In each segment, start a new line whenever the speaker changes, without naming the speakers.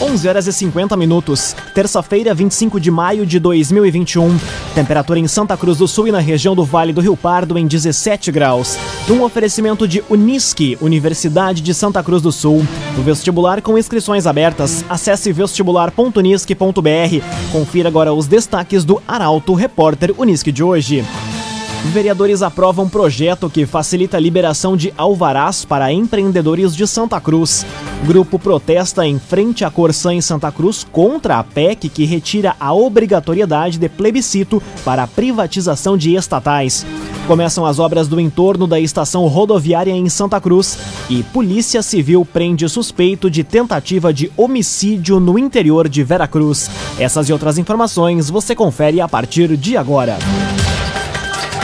11 horas e 50 minutos, terça-feira, 25 de maio de 2021. Temperatura em Santa Cruz do Sul e na região do Vale do Rio Pardo em 17 graus. Um oferecimento de Unisque, Universidade de Santa Cruz do Sul. O vestibular com inscrições abertas. Acesse vestibular.unisque.br. Confira agora os destaques do Arauto Repórter Unisque de hoje. Vereadores aprovam projeto que facilita a liberação de alvarás para empreendedores de Santa Cruz. Grupo protesta em frente à Corsã em Santa Cruz contra a PEC que retira a obrigatoriedade de plebiscito para a privatização de estatais. Começam as obras do entorno da estação rodoviária em Santa Cruz e Polícia Civil prende suspeito de tentativa de homicídio no interior de Veracruz. Essas e outras informações você confere a partir de agora.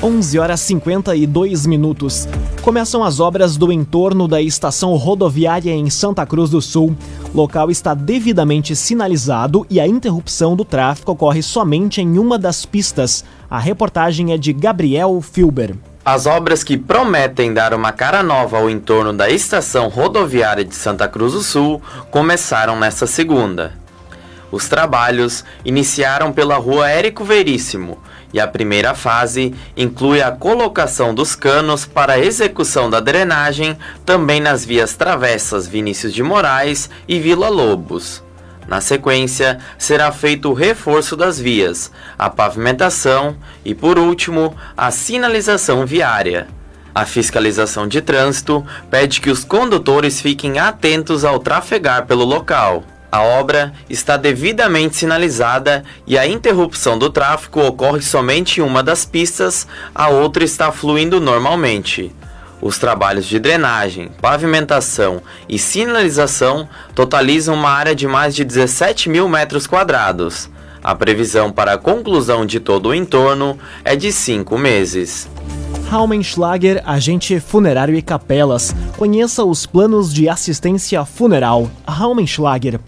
11 horas 52 minutos. Começam as obras do entorno da estação rodoviária em Santa Cruz do Sul. Local está devidamente sinalizado e a interrupção do tráfego ocorre somente em uma das pistas. A reportagem é de Gabriel Filber.
As obras que prometem dar uma cara nova ao entorno da estação rodoviária de Santa Cruz do Sul começaram nesta segunda. Os trabalhos iniciaram pela rua Érico Veríssimo, e a primeira fase inclui a colocação dos canos para a execução da drenagem também nas vias travessas Vinícius de Moraes e Vila Lobos. Na sequência, será feito o reforço das vias, a pavimentação e, por último, a sinalização viária. A fiscalização de trânsito pede que os condutores fiquem atentos ao trafegar pelo local. A obra está devidamente sinalizada e a interrupção do tráfego ocorre somente em uma das pistas, a outra está fluindo normalmente. Os trabalhos de drenagem, pavimentação e sinalização totalizam uma área de mais de 17 mil metros quadrados. A previsão para a conclusão de todo o entorno é de cinco meses.
Raumenschlager, agente funerário e capelas. Conheça os planos de assistência funeral. Raumenschlager.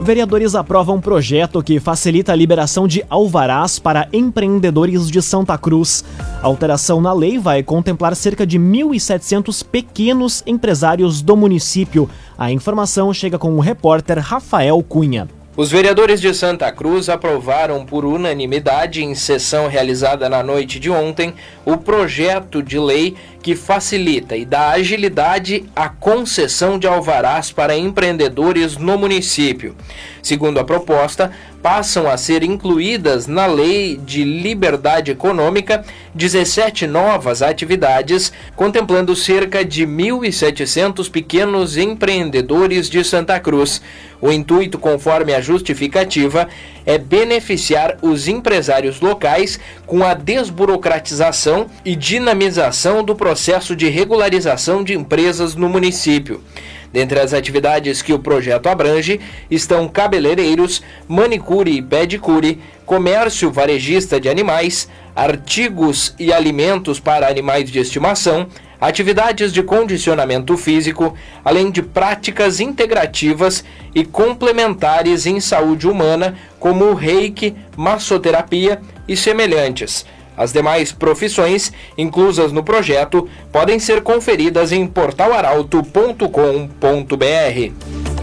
Vereadores aprovam projeto que facilita a liberação de alvarás para empreendedores de Santa Cruz. A alteração na lei vai contemplar cerca de 1.700 pequenos empresários do município. A informação chega com o repórter Rafael Cunha.
Os vereadores de Santa Cruz aprovaram por unanimidade, em sessão realizada na noite de ontem, o projeto de lei que facilita e dá agilidade à concessão de alvarás para empreendedores no município. Segundo a proposta, passam a ser incluídas na Lei de Liberdade Econômica 17 novas atividades, contemplando cerca de 1.700 pequenos empreendedores de Santa Cruz. O intuito, conforme a justificativa, é beneficiar os empresários locais com a desburocratização e dinamização do processo de regularização de empresas no município. Dentre as atividades que o projeto abrange estão cabeleireiros, manicure e pedicure, comércio varejista de animais, artigos e alimentos para animais de estimação, atividades de condicionamento físico, além de práticas integrativas e complementares em saúde humana, como o reiki, massoterapia e semelhantes. As demais profissões inclusas no projeto podem ser conferidas em portalaralto.com.br.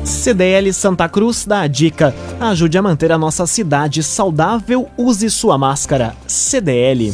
CDL Santa Cruz dá a dica: ajude a manter a nossa cidade saudável, use sua máscara. CDL.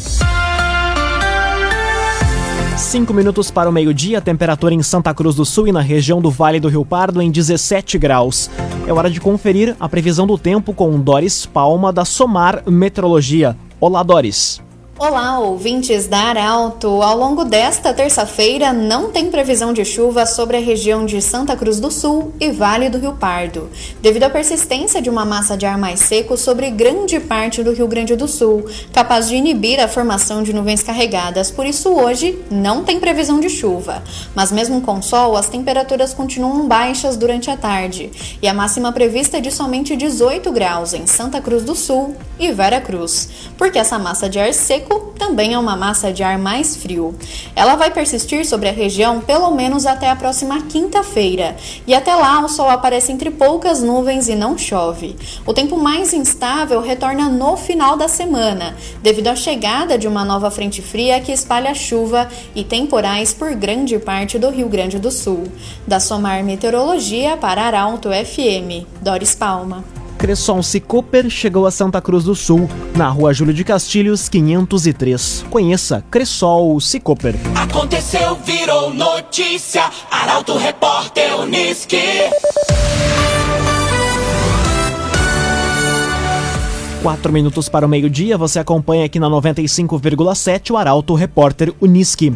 Cinco minutos para o meio-dia, temperatura em Santa Cruz do Sul e na região do Vale do Rio Pardo em 17 graus. É hora de conferir a previsão do tempo com Doris Palma da Somar Metrologia. Olá, Doris.
Olá, ouvintes da Arauto! Ao longo desta terça-feira, não tem previsão de chuva sobre a região de Santa Cruz do Sul e Vale do Rio Pardo, devido à persistência de uma massa de ar mais seco sobre grande parte do Rio Grande do Sul, capaz de inibir a formação de nuvens carregadas. Por isso, hoje não tem previsão de chuva. Mas, mesmo com sol, as temperaturas continuam baixas durante a tarde e a máxima prevista é de somente 18 graus em Santa Cruz do Sul e Vera Cruz, porque essa massa de ar seco seco também é uma massa de ar mais frio. Ela vai persistir sobre a região pelo menos até a próxima quinta-feira, e até lá o sol aparece entre poucas nuvens e não chove. O tempo mais instável retorna no final da semana, devido à chegada de uma nova frente fria que espalha chuva e temporais por grande parte do Rio Grande do Sul. Da Somar Meteorologia para Arauto FM, Doris Palma.
Cresson Cicoper chegou a Santa Cruz do Sul, na rua Júlio de Castilhos, 503. Conheça Cressol Cicoper.
Aconteceu, virou notícia. Arauto Repórter Uniski.
Quatro minutos para o meio-dia, você acompanha aqui na 95,7 o Arauto Repórter Uniski.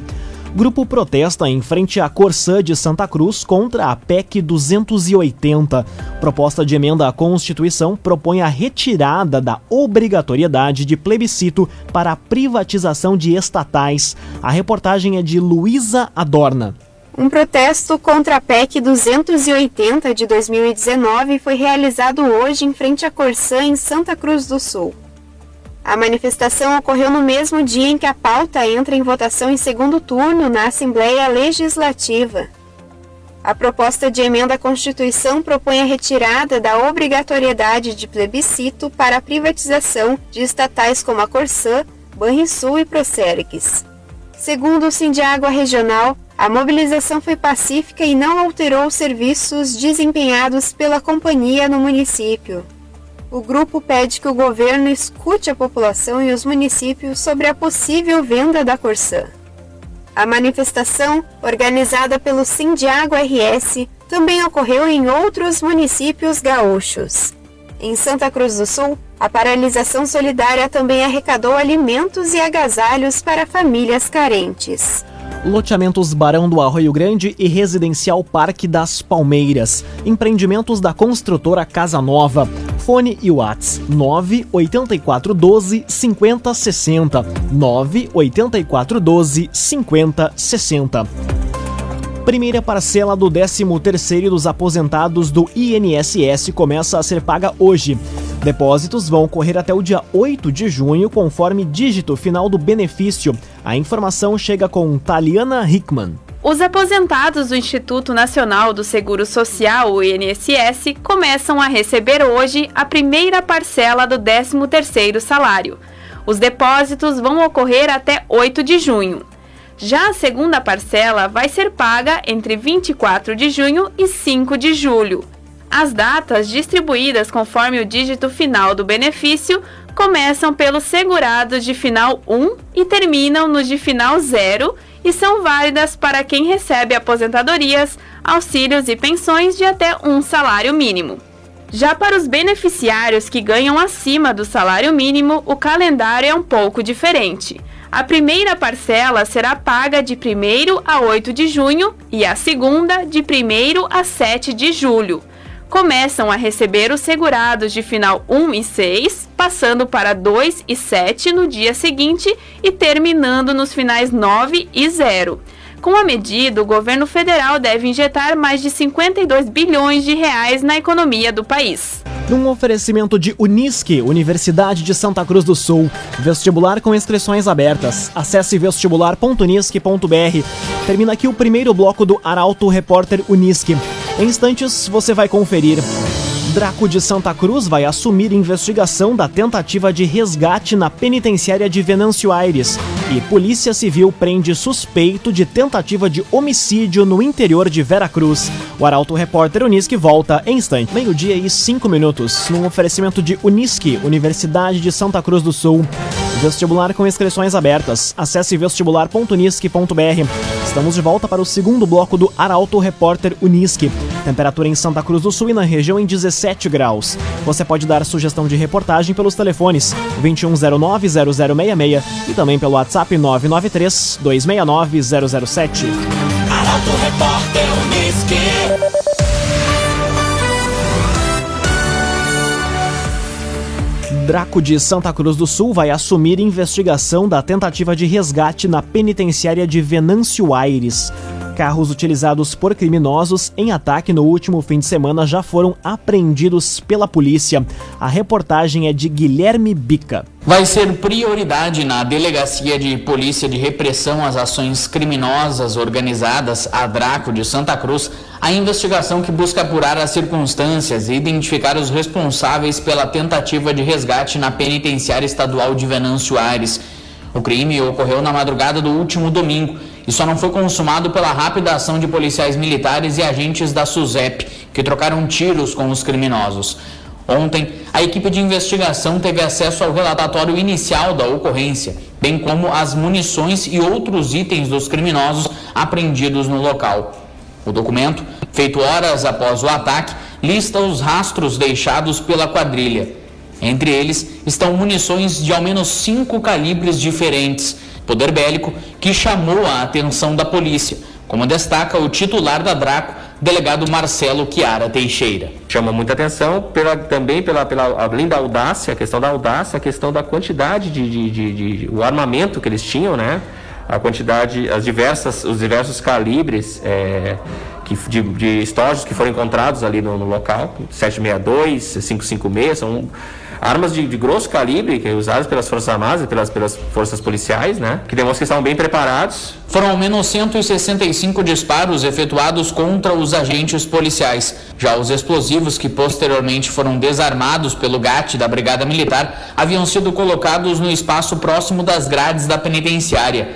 Grupo protesta em frente à Corsã de Santa Cruz contra a PEC 280. Proposta de emenda à Constituição propõe a retirada da obrigatoriedade de plebiscito para a privatização de estatais. A reportagem é de Luísa Adorna.
Um protesto contra a PEC 280 de 2019 foi realizado hoje em frente à Corsã, em Santa Cruz do Sul. A manifestação ocorreu no mesmo dia em que a pauta entra em votação em segundo turno na Assembleia Legislativa. A proposta de emenda à Constituição propõe a retirada da obrigatoriedade de plebiscito para a privatização de estatais como a Corsã, Banrisul e Procerix. Segundo o Sindiágua Regional, a mobilização foi pacífica e não alterou os serviços desempenhados pela companhia no município o grupo pede que o governo escute a população e os municípios sobre a possível venda da Corsã. A manifestação, organizada pelo Sindiago RS, também ocorreu em outros municípios gaúchos. Em Santa Cruz do Sul, a paralisação solidária também arrecadou alimentos e agasalhos para famílias carentes.
Loteamentos Barão do Arroio Grande e Residencial Parque das Palmeiras. Empreendimentos da construtora Casa Nova. Fone e Whats 98412 5060. 98412 5060. Primeira parcela do 13º dos aposentados do INSS começa a ser paga hoje. Depósitos vão ocorrer até o dia 8 de junho, conforme dígito final do benefício. A informação chega com Taliana Hickman.
Os aposentados do Instituto Nacional do Seguro Social, o INSS, começam a receber hoje a primeira parcela do 13º salário. Os depósitos vão ocorrer até 8 de junho. Já a segunda parcela vai ser paga entre 24 de junho e 5 de julho. As datas distribuídas conforme o dígito final do benefício começam pelos segurados de final 1 e terminam nos de final 0 e são válidas para quem recebe aposentadorias, auxílios e pensões de até um salário mínimo. Já para os beneficiários que ganham acima do salário mínimo, o calendário é um pouco diferente. A primeira parcela será paga de 1 a 8 de junho e a segunda de 1 a 7 de julho começam a receber os segurados de final 1 e 6, passando para 2 e 7 no dia seguinte e terminando nos finais 9 e 0. Com a medida, o governo federal deve injetar mais de 52 bilhões de reais na economia do país.
Num oferecimento de Unisque, Universidade de Santa Cruz do Sul. Vestibular com inscrições abertas. Acesse vestibular.unisque.br. Termina aqui o primeiro bloco do Arauto Repórter Unisque. Em instantes você vai conferir. Draco de Santa Cruz vai assumir investigação da tentativa de resgate na penitenciária de Venâncio Aires. E Polícia Civil prende suspeito de tentativa de homicídio no interior de Veracruz. O Arauto Repórter Unisque volta em instante. Meio-dia e cinco minutos, num oferecimento de Unisque, Universidade de Santa Cruz do Sul. Vestibular com inscrições abertas. Acesse vestibular.unisque.br. Estamos de volta para o segundo bloco do Arauto Repórter Unisque. Temperatura em Santa Cruz do Sul e na região em 17 graus. Você pode dar sugestão de reportagem pelos telefones 2109-0066 e também pelo WhatsApp 993-269-007.
Arauto Repórter Unisque.
Draco de Santa Cruz do Sul vai assumir investigação da tentativa de resgate na penitenciária de Venâncio Aires. Carros utilizados por criminosos em ataque no último fim de semana já foram apreendidos pela polícia. A reportagem é de Guilherme Bica.
Vai ser prioridade na Delegacia de Polícia de Repressão às Ações Criminosas Organizadas, a Draco de Santa Cruz, a investigação que busca apurar as circunstâncias e identificar os responsáveis pela tentativa de resgate na penitenciária estadual de Venâncio Aires. O crime ocorreu na madrugada do último domingo e só não foi consumado pela rápida ação de policiais militares e agentes da SUSEP, que trocaram tiros com os criminosos. Ontem, a equipe de investigação teve acesso ao relatório inicial da ocorrência, bem como as munições e outros itens dos criminosos apreendidos no local. O documento, feito horas após o ataque, lista os rastros deixados pela quadrilha. Entre eles estão munições de ao menos cinco calibres diferentes, poder bélico que chamou a atenção da polícia, como destaca o titular da Draco, delegado Marcelo Chiara Teixeira.
Chama muita atenção pela, também pela, pela, além da audácia, a questão da audácia, a questão da quantidade de, de, de, de o armamento que eles tinham, né? A quantidade, as diversas, os diversos calibres é, que, de, de estojos que foram encontrados ali no, no local, 762, 556, são armas de, de, grosso calibre que usadas pelas Forças Armadas e pelas, pelas forças policiais, né? Que demonstram que estavam bem preparados.
Foram ao menos 165 disparos efetuados contra os agentes policiais. Já os explosivos que posteriormente foram desarmados pelo GAT da Brigada Militar haviam sido colocados no espaço próximo das grades da penitenciária.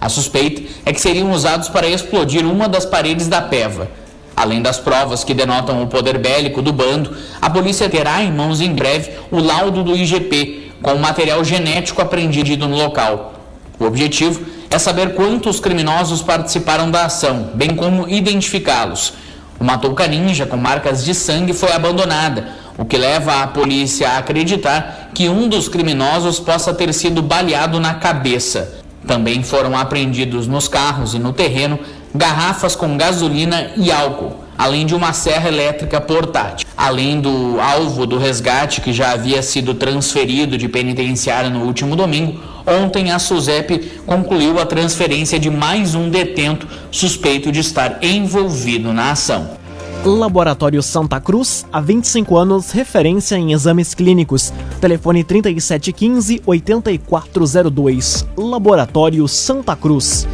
A suspeita é que seriam usados para explodir uma das paredes da PEVA. Além das provas que denotam o poder bélico do bando, a polícia terá em mãos em breve o laudo do IGP, com o material genético apreendido no local. O objetivo é saber quantos criminosos participaram da ação, bem como identificá-los. Uma touca ninja com marcas de sangue foi abandonada, o que leva a polícia a acreditar que um dos criminosos possa ter sido baleado na cabeça. Também foram apreendidos nos carros e no terreno garrafas com gasolina e álcool, além de uma serra elétrica portátil. Além do alvo do resgate que já havia sido transferido de penitenciária no último domingo, ontem a SUSEP concluiu a transferência de mais um detento suspeito de estar envolvido na ação.
Laboratório Santa Cruz, há 25 anos, referência em exames clínicos. Telefone 3715-8402. Laboratório Santa Cruz.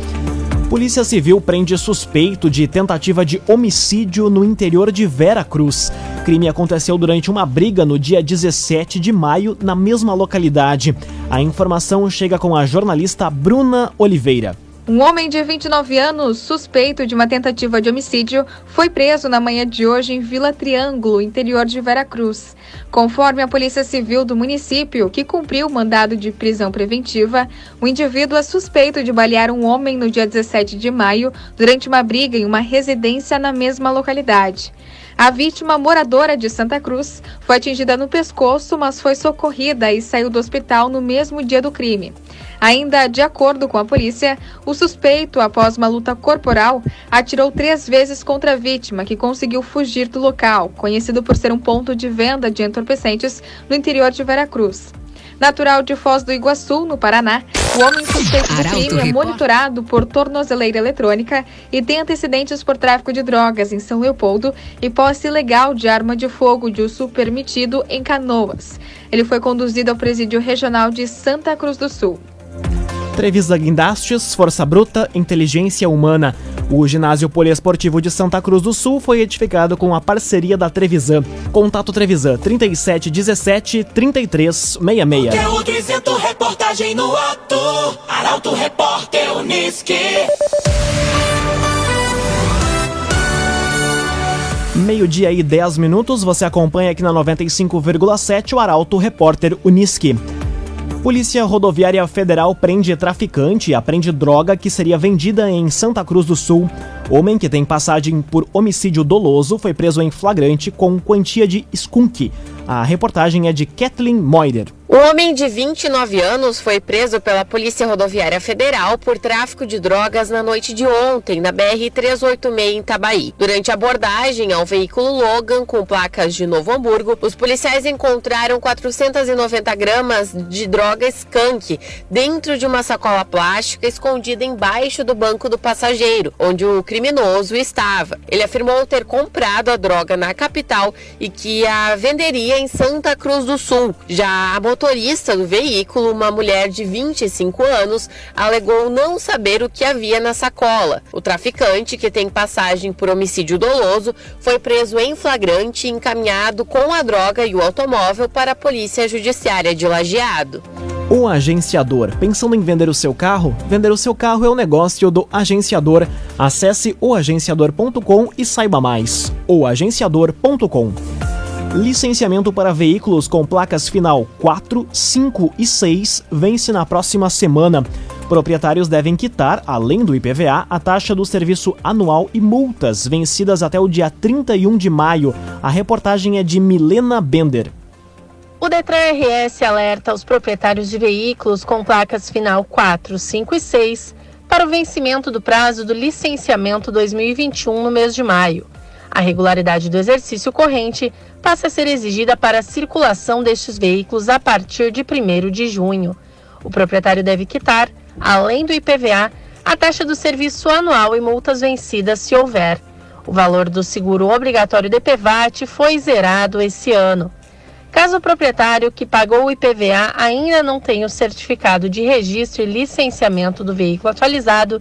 Polícia Civil prende suspeito de tentativa de homicídio no interior de Vera Cruz. Crime aconteceu durante uma briga no dia 17 de maio, na mesma localidade. A informação chega com a jornalista Bruna Oliveira.
Um homem de 29 anos, suspeito de uma tentativa de homicídio, foi preso na manhã de hoje em Vila Triângulo, interior de Veracruz. Conforme a Polícia Civil do município, que cumpriu o mandado de prisão preventiva, o indivíduo é suspeito de balear um homem no dia 17 de maio durante uma briga em uma residência na mesma localidade. A vítima, moradora de Santa Cruz, foi atingida no pescoço, mas foi socorrida e saiu do hospital no mesmo dia do crime. Ainda de acordo com a polícia, o suspeito, após uma luta corporal, atirou três vezes contra a vítima, que conseguiu fugir do local, conhecido por ser um ponto de venda de entorpecentes no interior de Veracruz. Natural de Foz do Iguaçu, no Paraná, o homem suspeito do crime é monitorado por tornozeleira eletrônica e tem antecedentes por tráfico de drogas em São Leopoldo e posse ilegal de arma de fogo de uso permitido em Canoas. Ele foi conduzido ao presídio regional de Santa Cruz do Sul.
Trevisa Guindastes, Força Bruta, Inteligência Humana. O ginásio poliesportivo de Santa Cruz do Sul foi edificado com a parceria da Trevisan. Contato Trevisan 3717 3366.
Conteúdo isento, reportagem no ato. Arauto Repórter Uniski.
Meio-dia e 10 minutos, você acompanha aqui na 95,7 o Arauto Repórter Uniski. Polícia Rodoviária Federal prende traficante e apreende droga que seria vendida em Santa Cruz do Sul. Homem que tem passagem por homicídio doloso foi preso em flagrante com quantia de skunk. A reportagem é de Kathleen Moider.
O homem de 29 anos foi preso pela Polícia Rodoviária Federal por tráfico de drogas na noite de ontem, na BR-386 em Itabaí. Durante a abordagem ao veículo Logan com placas de Novo Hamburgo, os policiais encontraram 490 gramas de droga skunk dentro de uma sacola plástica escondida embaixo do banco do passageiro, onde o criminoso estava. Ele afirmou ter comprado a droga na capital e que a venderia em Santa Cruz do Sul. Já a motorista do veículo, uma mulher de 25 anos, alegou não saber o que havia na sacola. O traficante, que tem passagem por homicídio doloso, foi preso em flagrante e encaminhado com a droga e o automóvel para a Polícia Judiciária de Lajeado.
O agenciador. Pensando em vender o seu carro? Vender o seu carro é o negócio do agenciador. Acesse oagenciador.com e saiba mais. oagenciador.com Licenciamento para veículos com placas final 4, 5 e 6 vence na próxima semana. Proprietários devem quitar, além do IPVA, a taxa do serviço anual e multas vencidas até o dia 31 de maio. A reportagem é de Milena Bender.
O Detran RS alerta os proprietários de veículos com placas final 4, 5 e 6 para o vencimento do prazo do licenciamento 2021 no mês de maio. A regularidade do exercício corrente passa a ser exigida para a circulação destes veículos a partir de 1 de junho. O proprietário deve quitar, além do IPVA, a taxa do serviço anual e multas vencidas se houver. O valor do seguro obrigatório de PVAT foi zerado esse ano. Caso o proprietário que pagou o IPVA ainda não tenha o certificado de registro e licenciamento do veículo atualizado,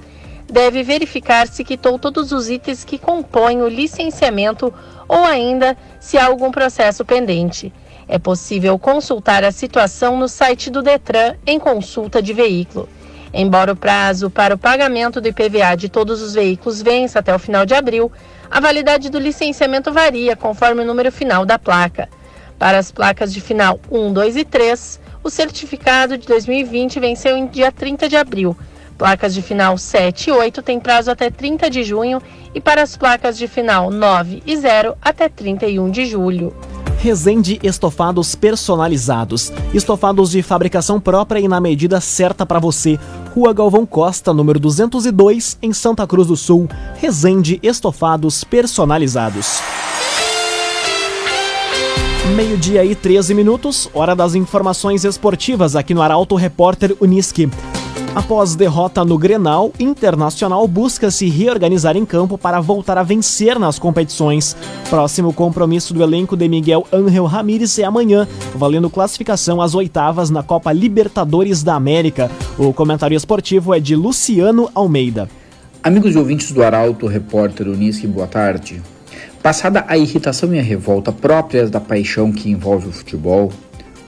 deve verificar se quitou todos os itens que compõem o licenciamento ou ainda se há algum processo pendente. É possível consultar a situação no site do Detran em consulta de veículo. Embora o prazo para o pagamento do IPVA de todos os veículos vença até o final de abril, a validade do licenciamento varia conforme o número final da placa. Para as placas de final 1, 2 e 3, o certificado de 2020 venceu em dia 30 de abril Placas de final 7 e 8 têm prazo até 30 de junho e para as placas de final 9 e 0 até 31 de julho.
Resende Estofados Personalizados. Estofados de fabricação própria e na medida certa para você. Rua Galvão Costa, número 202, em Santa Cruz do Sul. Resende Estofados Personalizados. Meio-dia e 13 minutos, hora das informações esportivas aqui no Arauto Repórter Uniski. Após derrota no Grenal, Internacional busca se reorganizar em campo para voltar a vencer nas competições. Próximo compromisso do elenco de Miguel Ángel Ramírez é amanhã, valendo classificação às oitavas na Copa Libertadores da América. O comentário esportivo é de Luciano Almeida.
Amigos e ouvintes do Arauto, repórter Unisque, boa tarde. Passada a irritação e a revolta próprias da paixão que envolve o futebol,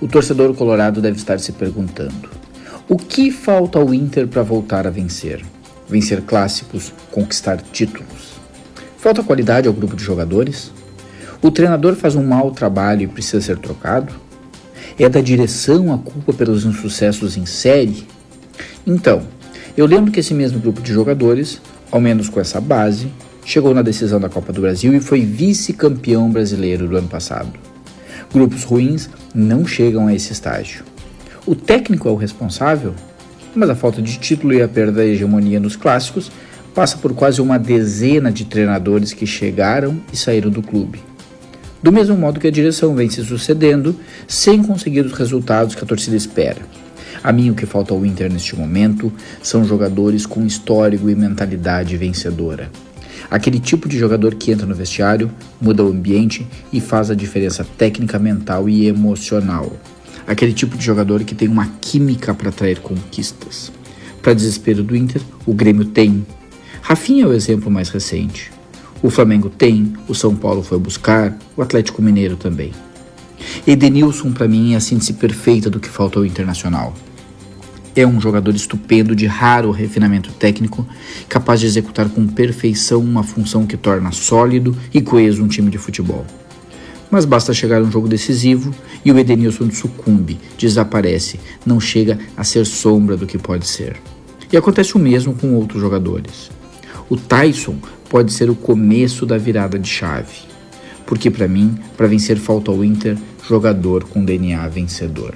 o torcedor colorado deve estar se perguntando o que falta ao Inter para voltar a vencer? Vencer clássicos, conquistar títulos. Falta qualidade ao grupo de jogadores? O treinador faz um mau trabalho e precisa ser trocado? É da direção a culpa pelos insucessos em série? Então, eu lembro que esse mesmo grupo de jogadores, ao menos com essa base, chegou na decisão da Copa do Brasil e foi vice-campeão brasileiro do ano passado. Grupos ruins não chegam a esse estágio. O técnico é o responsável, mas a falta de título e a perda da hegemonia nos clássicos passa por quase uma dezena de treinadores que chegaram e saíram do clube. Do mesmo modo que a direção vem se sucedendo sem conseguir os resultados que a torcida espera. A mim o que falta ao Inter neste momento são jogadores com histórico e mentalidade vencedora. Aquele tipo de jogador que entra no vestiário, muda o ambiente e faz a diferença técnica, mental e emocional aquele tipo de jogador que tem uma química para atrair conquistas. Para desespero do Inter, o Grêmio tem. Rafinha é o exemplo mais recente. O Flamengo tem, o São Paulo foi buscar, o Atlético Mineiro também. Edenilson, para mim, é a síntese perfeita do que falta ao Internacional. É um jogador estupendo de raro refinamento técnico, capaz de executar com perfeição uma função que torna sólido e coeso um time de futebol. Mas basta chegar a um jogo decisivo e o Edenilson sucumbe, desaparece, não chega a ser sombra do que pode ser. E acontece o mesmo com outros jogadores. O Tyson pode ser o começo da virada de chave. Porque para mim, para vencer falta ao Inter, jogador com DNA vencedor.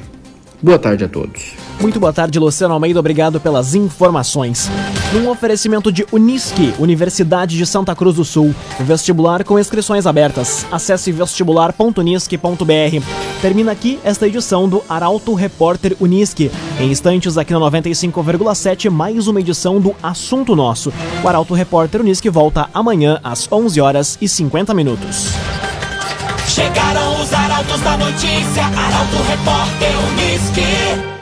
Boa tarde a todos.
Muito boa tarde, Luciano Almeida. Obrigado pelas informações. Num oferecimento de Unisque, Universidade de Santa Cruz do Sul. Vestibular com inscrições abertas. Acesse vestibular.unisque.br. Termina aqui esta edição do Arauto Repórter Unisque. Em instantes, aqui na 95,7, mais uma edição do Assunto Nosso. O Arauto Repórter Unisque volta amanhã às 11 horas e 50 minutos.
Chegaram os arautos da notícia, Arauto Repórter Unisque.